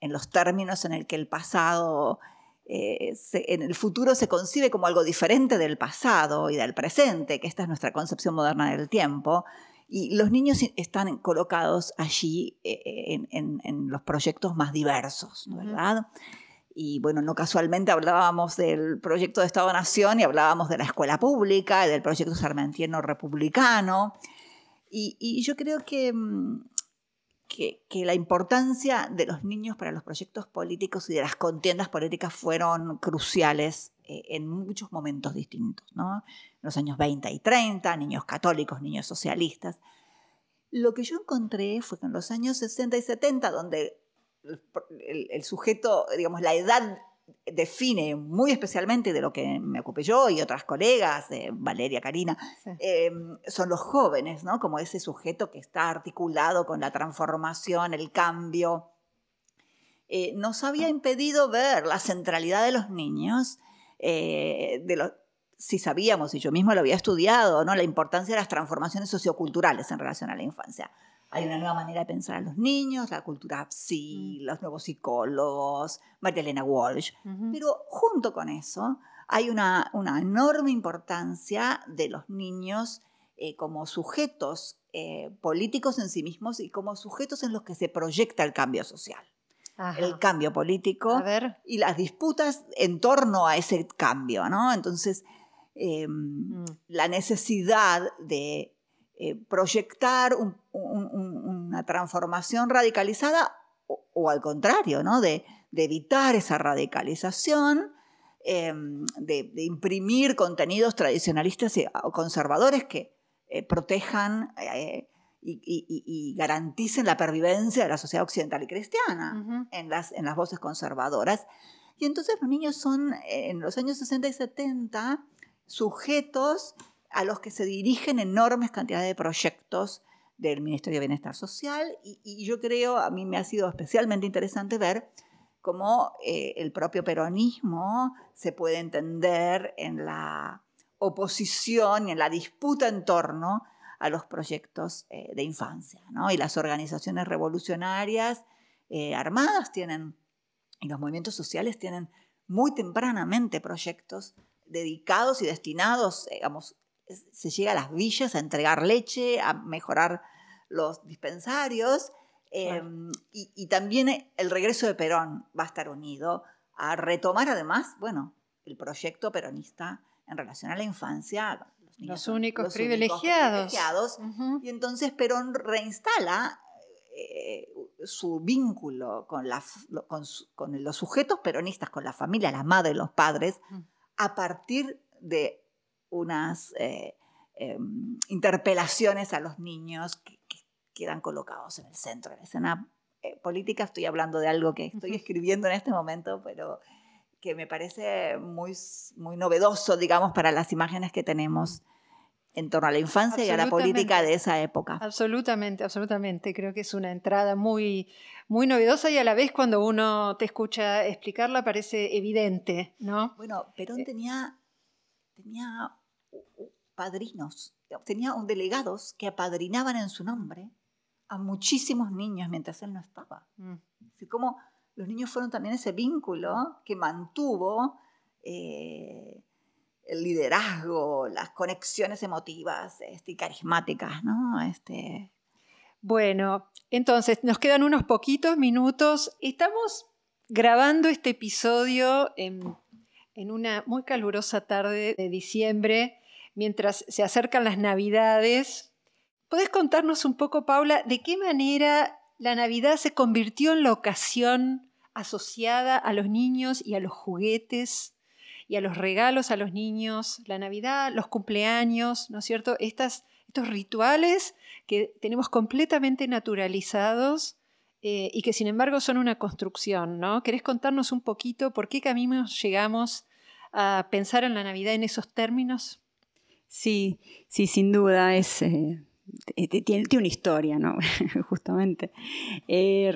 [SPEAKER 4] en los términos en el que el pasado, eh, en el futuro se concibe como algo diferente del pasado y del presente, que esta es nuestra concepción moderna del tiempo. Y los niños están colocados allí eh, en, los proyectos más diversos, ¿verdad? Y bueno, no casualmente hablábamos del proyecto de Estado-Nación y hablábamos de la escuela pública y del proyecto sarmentiano republicano. Y, y yo creo que que, la importancia de los niños para los proyectos políticos y de las contiendas políticas fueron cruciales eh, en muchos momentos distintos, ¿no? En los años 20 y 30, niños católicos, niños socialistas. Lo que yo encontré fue que en los años 60 y 70, donde el, el sujeto, digamos, la edad define muy especialmente de lo que me ocupé yo y otras colegas, Valeria, Karina, em, son los jóvenes, ¿no? Como ese sujeto que está articulado con la transformación, el cambio. Eh, nos había impedido ver la centralidad de los niños, eh, de los, si sabíamos, y yo mismo lo había estudiado, ¿no? la importancia de las transformaciones socioculturales en relación a la infancia. Hay una nueva manera de pensar a los niños, la cultura psi, mm. los nuevos psicólogos, María Elena Walsh. Pero junto con eso hay una, una, enorme importancia de los niños eh, como sujetos eh, políticos en sí mismos y como sujetos en los que se proyecta el cambio social. El cambio político y las disputas en torno a ese cambio, ¿no? Entonces, em, mm. la necesidad de eh, proyectar una transformación radicalizada o, al contrario, ¿no? de, evitar esa radicalización, em, de, imprimir contenidos tradicionalistas o conservadores que eh, protejan eh, y, garanticen la pervivencia de la sociedad occidental y cristiana en, las, en las voces conservadoras. Y entonces los niños son, en los años 60 y 70, sujetos a los que se dirigen enormes cantidades de proyectos del Ministerio de Bienestar Social y, yo creo, a mí me ha sido especialmente interesante ver cómo eh, el propio peronismo se puede entender en la oposición y en la disputa en torno a los proyectos eh, de infancia. Y las organizaciones revolucionarias eh, armadas tienen, y los movimientos sociales tienen muy tempranamente proyectos dedicados y destinados, digamos, se llega a las villas a entregar leche, a mejorar los dispensarios. Em, y, también el regreso de Perón va a estar unido a retomar además, bueno, el proyecto peronista en relación a la infancia.
[SPEAKER 3] Los, únicos privilegiados.
[SPEAKER 4] Y entonces Perón reinstala eh, su vínculo con, con, los sujetos peronistas, con la familia, la madre, los padres, a partir de unas eh, em, interpelaciones a los niños que, quedan colocados en el centro de la escena eh, política. Estoy hablando de algo que estoy escribiendo en este momento, pero que me parece muy, muy novedoso, digamos, para las imágenes que tenemos en torno a la infancia y a la política de esa época.
[SPEAKER 3] Absolutamente, absolutamente. Creo que es una entrada muy, muy novedosa y a la vez cuando uno te escucha explicarla parece evidente, ¿no?
[SPEAKER 4] Bueno, Perón eh, tenía, tenía padrinos, tenía delegados que apadrinaban en su nombre a muchísimos niños mientras él no estaba. Mm. Así como los niños fueron también ese vínculo que mantuvo eh, el liderazgo, las conexiones emotivas este, y carismáticas, ¿no? Este...
[SPEAKER 3] Bueno, entonces nos quedan unos poquitos minutos. Estamos grabando este episodio en, en una muy calurosa tarde de diciembre, mientras se acercan las Navidades. ¿Podés contarnos un poco, Paula, de qué manera la Navidad se convirtió en la ocasión asociada a los niños y a los juguetes y a los regalos a los niños, la Navidad, los cumpleaños, ¿no es cierto? Estas, estos rituales que tenemos completamente naturalizados eh, y que sin embargo son una construcción, ¿no? ¿Querés contarnos un poquito por qué caminos llegamos a pensar en la Navidad en esos términos?
[SPEAKER 5] Sí, sí, sin duda es... Eh, tiene, una historia, ¿no? Justamente. Eh,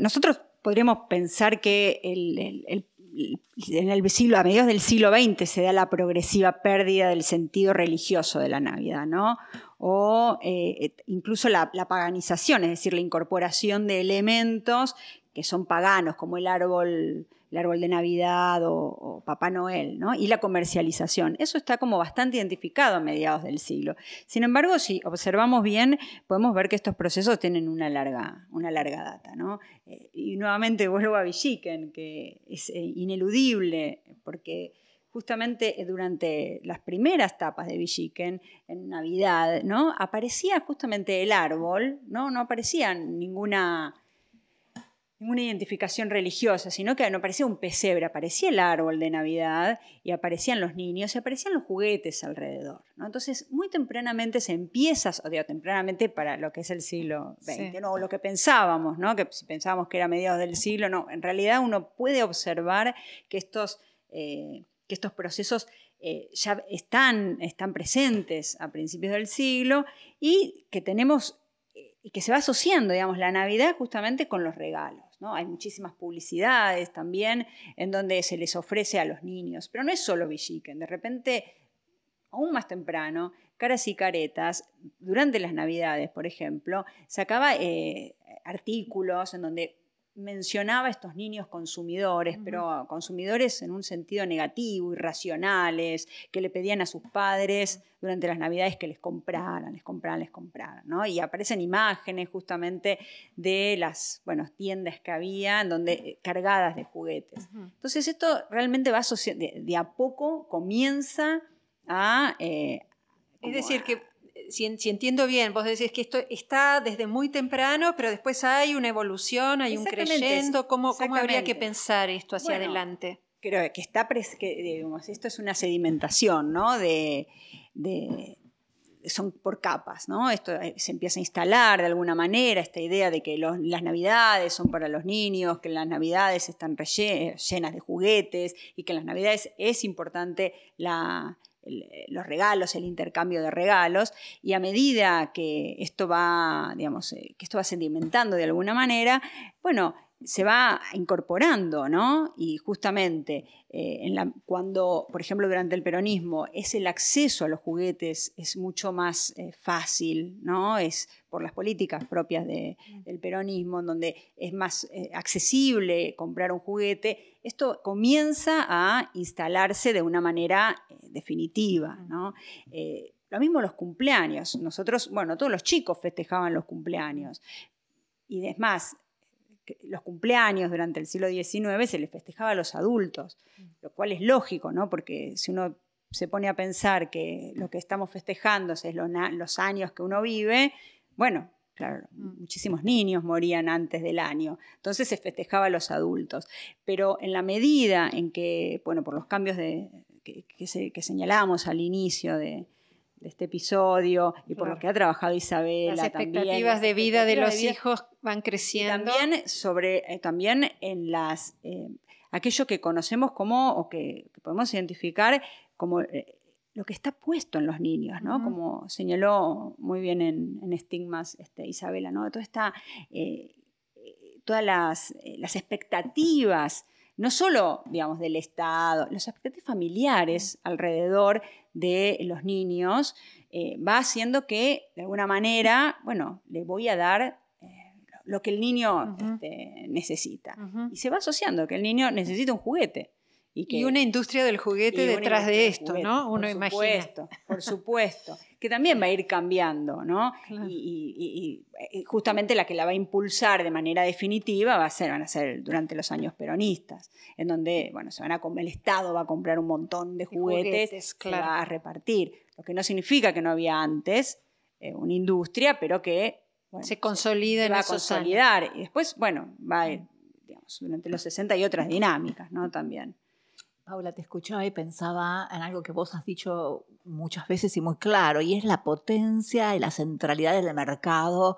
[SPEAKER 5] nosotros podríamos pensar que en el siglo, a mediados del siglo XX se da la progresiva pérdida del sentido religioso de la Navidad, ¿no? O eh, incluso la, paganización, es decir, la incorporación de elementos que son paganos, como el árbol el árbol de Navidad o, Papá Noel, ¿no? y la comercialización. Eso está como bastante identificado a mediados del siglo. Sin embargo, si observamos bien, podemos ver que estos procesos tienen una larga, una larga data. ¿no? Eh, y nuevamente vuelvo a Villiquen, que es eh, ineludible, porque justamente durante las primeras etapas de Villiquen, en Navidad, ¿no? aparecía justamente el árbol, no, no aparecía ninguna ninguna identificación religiosa, sino que no aparecía un pesebre, aparecía el árbol de Navidad y aparecían los niños y aparecían los juguetes alrededor. ¿no? Entonces, muy tempranamente se empieza, o digo, tempranamente para lo que es el siglo XX, ¿no? o lo que pensábamos, ¿no? que si pensábamos que era mediados del siglo, no, en realidad uno puede observar que estos, eh, que estos procesos eh, ya están, están presentes a principios del siglo y que tenemos eh, y que se va asociando, digamos, la Navidad justamente con los regalos. Hay muchísimas publicidades también en donde se les ofrece a los niños, pero no es solo Villiquen, de repente, aún más temprano, Caras y Caretas, durante las Navidades, por ejemplo, sacaba eh, artículos en donde mencionaba a estos niños consumidores, pero consumidores en un sentido negativo, irracionales, que le pedían a sus padres durante las navidades que les compraran, les compraran, les compraran, ¿no? Y aparecen imágenes justamente de las bueno, tiendas que había donde, eh, cargadas de juguetes. Entonces esto realmente va de, de, a poco comienza a...
[SPEAKER 3] Eh, es decir, que si, entiendo bien, vos decís que esto está desde muy temprano, pero después hay una evolución, hay un creyendo. ¿Cómo, ¿Cómo, habría que pensar esto hacia adelante?
[SPEAKER 5] Creo que está, que, digamos, esto es una sedimentación, ¿no? De, son por capas, ¿no? Esto eh, se empieza a instalar de alguna manera, esta idea de que las navidades son para los niños, que las navidades están llenas de juguetes y que en las navidades es importante los regalos, el intercambio de regalos, y a medida que esto va, digamos, eh, que esto va sedimentando de alguna manera, bueno, se va incorporando, ¿no? Y justamente eh, cuando, por ejemplo, durante el peronismo, es el acceso a los juguetes es mucho más eh, fácil, ¿no? Es por las políticas propias del peronismo, en donde es más eh, accesible comprar un juguete, esto comienza a instalarse de una manera definitiva, ¿no? lo mismo los cumpleaños. Nosotros, bueno, todos los chicos festejaban los cumpleaños. Y es más, los cumpleaños durante el siglo XIX se les festejaba a los adultos, lo cual es lógico, ¿no? Porque si uno se pone a pensar que lo que estamos festejando es los, años que uno vive, bueno, claro, mm. muchísimos niños morían antes del año, entonces se festejaba a los adultos. Pero en la medida en que, bueno, por los cambios de, que señalamos al inicio de, de este episodio y por lo que ha trabajado Isabela.
[SPEAKER 3] Las expectativas de vida de los hijos van creciendo.
[SPEAKER 5] también sobre, eh, también en las, eh, aquello que conocemos como, o que, podemos identificar como eh, lo que está puesto en los niños, ¿no? Como señaló muy bien en, Estigmas este, Isabela, ¿no? Toda esta, todas las, las expectativas no solo, digamos, del Estado, los aspectos familiares alrededor de los niños, eh, va haciendo que, de alguna manera, bueno, le voy a dar eh, lo que el niño este, necesita. Y se va asociando que el niño necesita un juguete.
[SPEAKER 3] Y, una industria del juguete detrás de esto, ¿no? Uno
[SPEAKER 5] por supuesto, Por supuesto, que también va a ir cambiando, ¿no? Y, justamente la que la va a impulsar de manera definitiva va a ser, van a ser durante los años peronistas, en donde, bueno, se van a, el Estado va a comprar un montón de juguetes, que va a repartir. Lo que no significa que no había antes eh, una industria, pero que
[SPEAKER 3] se consolida
[SPEAKER 5] va a consolidar. Y después, bueno, va a ir, digamos, durante los 60 y otras dinámicas, ¿no? También.
[SPEAKER 4] Paula, te escuchaba y pensaba en algo que vos has dicho muchas veces y muy claro, y es la potencia y la centralidad del mercado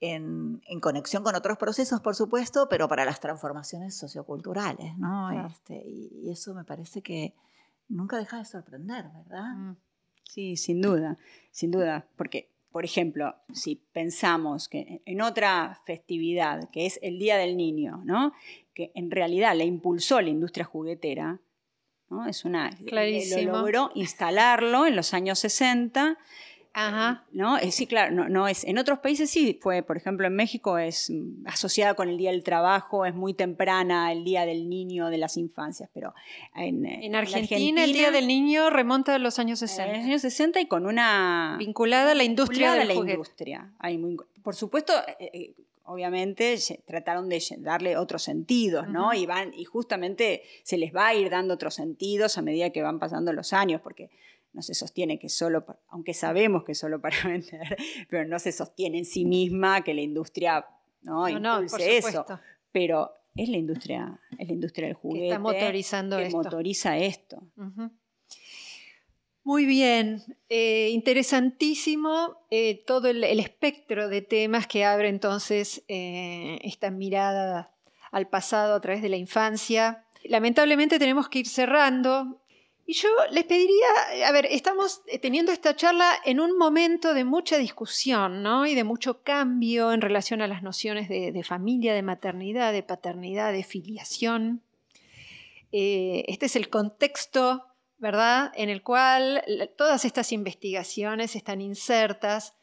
[SPEAKER 4] en, conexión con otros procesos, por supuesto, pero para las transformaciones socioculturales, ¿no? Este, y, eso me parece que nunca deja de sorprender, ¿verdad? Mm.
[SPEAKER 5] Sí, sin duda, sin duda, porque, por ejemplo, si pensamos que en otra festividad, que es el Día del Niño, ¿no? Que en realidad la impulsó la industria juguetera, ¿no? Es una,
[SPEAKER 3] Clarísimo.
[SPEAKER 5] Lo logró instalarlo en los años 60. Ajá. ¿no? Eh, sí, claro, no, no, es. En otros países sí fue, por ejemplo, en México es asociada con el Día del Trabajo, es muy temprana, el Día del Niño, de las infancias, pero
[SPEAKER 3] en, en, Argentina, el Día del Niño remonta a los años 60.
[SPEAKER 5] En los años 60 y con una...
[SPEAKER 3] Vinculada a la industria de
[SPEAKER 5] la industria. Hay muy, por supuesto, eh, eh, obviamente trataron de darle otros sentidos, ¿no? y, van, y justamente se les va a ir dando otros sentidos a medida que van pasando los años, porque no se sostiene que solo, aunque sabemos que solo para vender, pero no se sostiene en sí misma que la industria no, impulse eso. Pero es la industria, es la industria del juguete
[SPEAKER 3] que está motorizando
[SPEAKER 5] que motoriza esto.
[SPEAKER 3] Muy bien, eh, interesantísimo eh, todo el, espectro de temas que abre entonces eh, esta mirada al pasado a través de la infancia. Lamentablemente tenemos que ir cerrando. Y yo les pediría, a ver, estamos teniendo esta charla en un momento de mucha discusión ¿no? y de mucho cambio en relación a las nociones de, familia, de maternidad, de paternidad, de filiación. este es el contexto ¿verdad? En el cual todas estas investigaciones están insertas.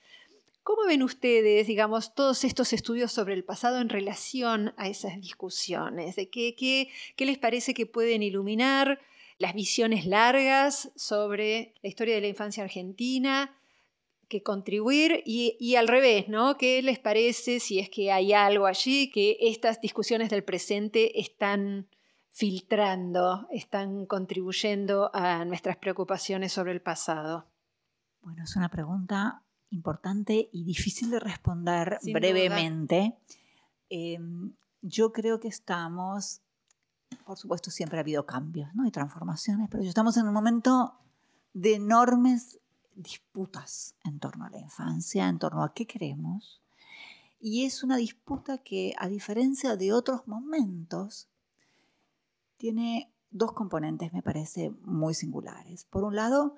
[SPEAKER 3] ¿Cómo ven ustedes, digamos, todos estos estudios sobre el pasado en relación a esas discusiones? ¿De qué, qué, les parece que pueden iluminar las visiones largas sobre la historia de la infancia argentina? que contribuir y, y, al revés, ¿no? ¿Qué les parece si es que hay algo allí que estas discusiones del presente están filtrando, están contribuyendo a nuestras preocupaciones sobre el pasado?
[SPEAKER 4] Bueno, es una pregunta importante y difícil de responder brevemente. Em, yo creo que estamos, por supuesto, siempre ha habido cambios ¿no? y transformaciones, pero estamos en un momento de enormes disputas en torno a la infancia, en torno a qué queremos. Y es una disputa que, a diferencia de otros momentos, tiene dos componentes, me parece, muy singulares. Por un lado,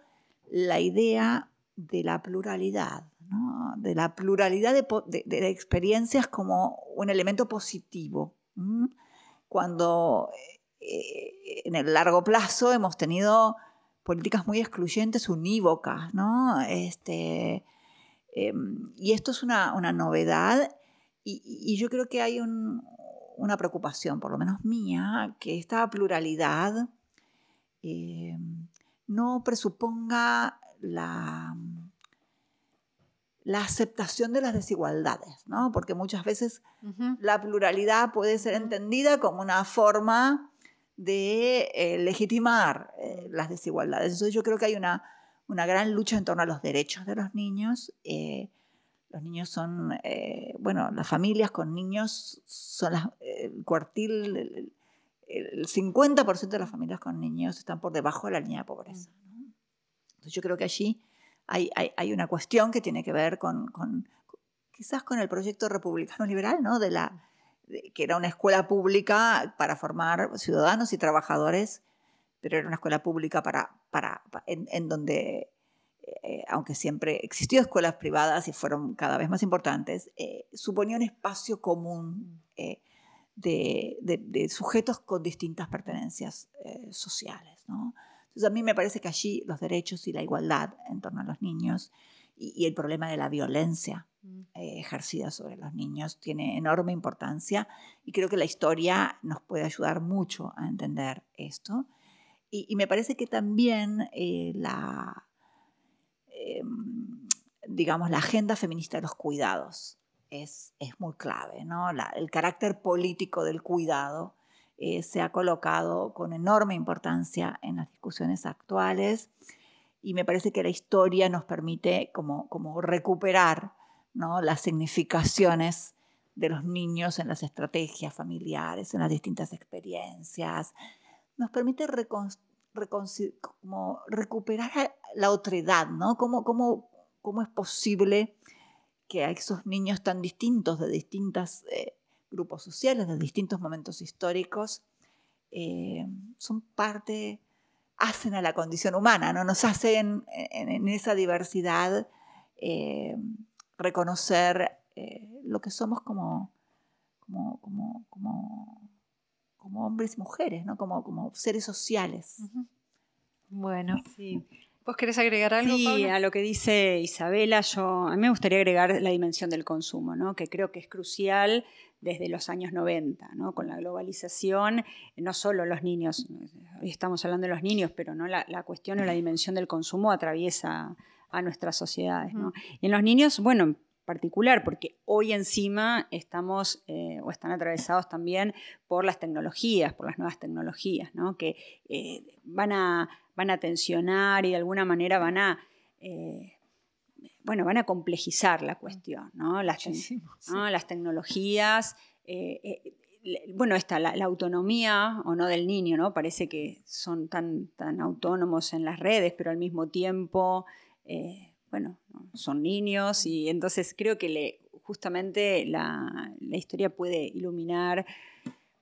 [SPEAKER 4] la idea de la pluralidad, de la pluralidad de, experiencias como un elemento positivo. Cuando eh, en el largo plazo hemos tenido políticas muy excluyentes, unívocas, ¿no? Este, em, y esto es una, novedad y, yo creo que hay una preocupación, por lo menos mía, que esta pluralidad em, no presuponga la, la aceptación de las desigualdades, ¿no? porque muchas veces la pluralidad puede ser entendida como una forma de eh, legitimar eh, las desigualdades. Entonces yo creo que hay una, una, gran lucha en torno a los derechos de los niños. Eh, los niños son, bueno, las familias con niños son el cuartil, el, 50% de las familias con niños están por debajo de la línea de pobreza. Entonces yo creo que allí hay, hay, una cuestión que tiene que ver con, con, quizás con el proyecto republicano liberal, ¿no? De la, que era una escuela pública para formar ciudadanos y trabajadores, pero era una escuela pública para, para, en, donde, eh, aunque siempre existió escuelas privadas y fueron cada vez más importantes, eh, suponía un espacio común eh, de, de, sujetos con distintas pertenencias sociales. ¿no? Entonces a mí me parece que allí los derechos y la igualdad en torno a los niños y, el problema de la violencia mm. ejercida sobre los niños tiene enorme importancia y creo que la historia nos puede ayudar mucho a entender esto. Y, me parece que también la, em, digamos, la agenda feminista de los cuidados es, es muy clave, ¿no? el carácter político del cuidado eh, se ha colocado con enorme importancia en las discusiones actuales y me parece que la historia nos permite como, como recuperar ¿no? las significaciones de los niños en las estrategias familiares, en las distintas experiencias. Nos permite como recuperar la otredad, ¿no? ¿Cómo, cómo, cómo es posible que a esos niños tan distintos, de distintos eh, grupos sociales, de distintos momentos históricos, eh, son parte hacen a la condición humana, ¿no? nos hacen en, esa diversidad eh, reconocer eh, lo que somos como, como, como, hombres y mujeres, ¿no? como, como seres sociales.
[SPEAKER 3] Bueno, sí. ¿Vos querés agregar algo?
[SPEAKER 5] Sí, a lo que dice Isabela, yo, a mí me gustaría agregar la dimensión del consumo, ¿no? que creo que es crucial desde los años 90, ¿no? con la globalización, no solo los niños, hoy estamos hablando de los niños, pero ¿no? la, cuestión o la dimensión del consumo atraviesa a nuestras sociedades. ¿no? Y en los niños, bueno, en particular, porque hoy encima estamos eh, o están atravesados también por las tecnologías, por las nuevas tecnologías, ¿no? que eh, van, a, van a tensionar y de alguna manera van a... Eh, bueno, van a complejizar la cuestión, ¿no? Las, las tecnologías, bueno, está la, autonomía o no del niño, ¿no? Parece que son tan, tan autónomos en las redes, pero al mismo tiempo, eh, bueno, son niños y entonces creo que le, justamente la, la historia puede iluminar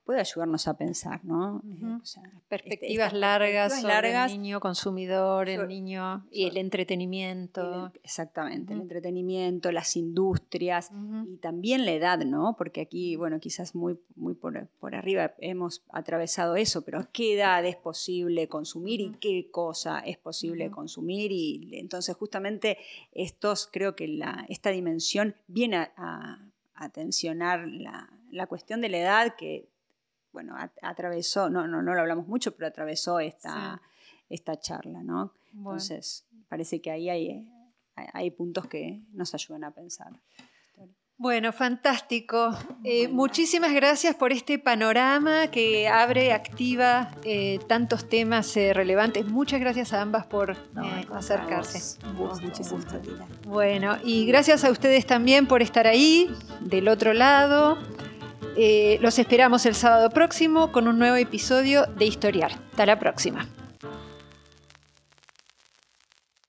[SPEAKER 5] puede ayudarnos a pensar, ¿no?
[SPEAKER 3] Este, perspectivas largas sobre el niño consumidor, el niño y el entretenimiento.
[SPEAKER 5] exactamente, el entretenimiento, las industrias y también la edad, ¿no? Porque aquí, bueno, quizás muy, muy por, arriba hemos atravesado eso, pero ¿a qué edad es posible consumir y qué cosa es posible consumir? Y entonces justamente estos, creo que la, esta dimensión viene a, tensionar la, la cuestión de la edad que bueno, atravesó, no, no, no lo hablamos mucho, pero atravesó esta, esta charla, ¿no? Entonces, parece que ahí hay, hay, puntos que nos ayudan a pensar.
[SPEAKER 3] Bueno, fantástico. Eh, muchísimas gracias por este panorama que abre, activa eh, tantos temas eh, relevantes. Muchas gracias a ambas por acercarse.
[SPEAKER 4] Muchísimas
[SPEAKER 3] Bueno, y gracias a ustedes también por estar ahí, del otro lado. Eh, los esperamos el sábado próximo con un nuevo episodio de Historiar. Hasta la próxima.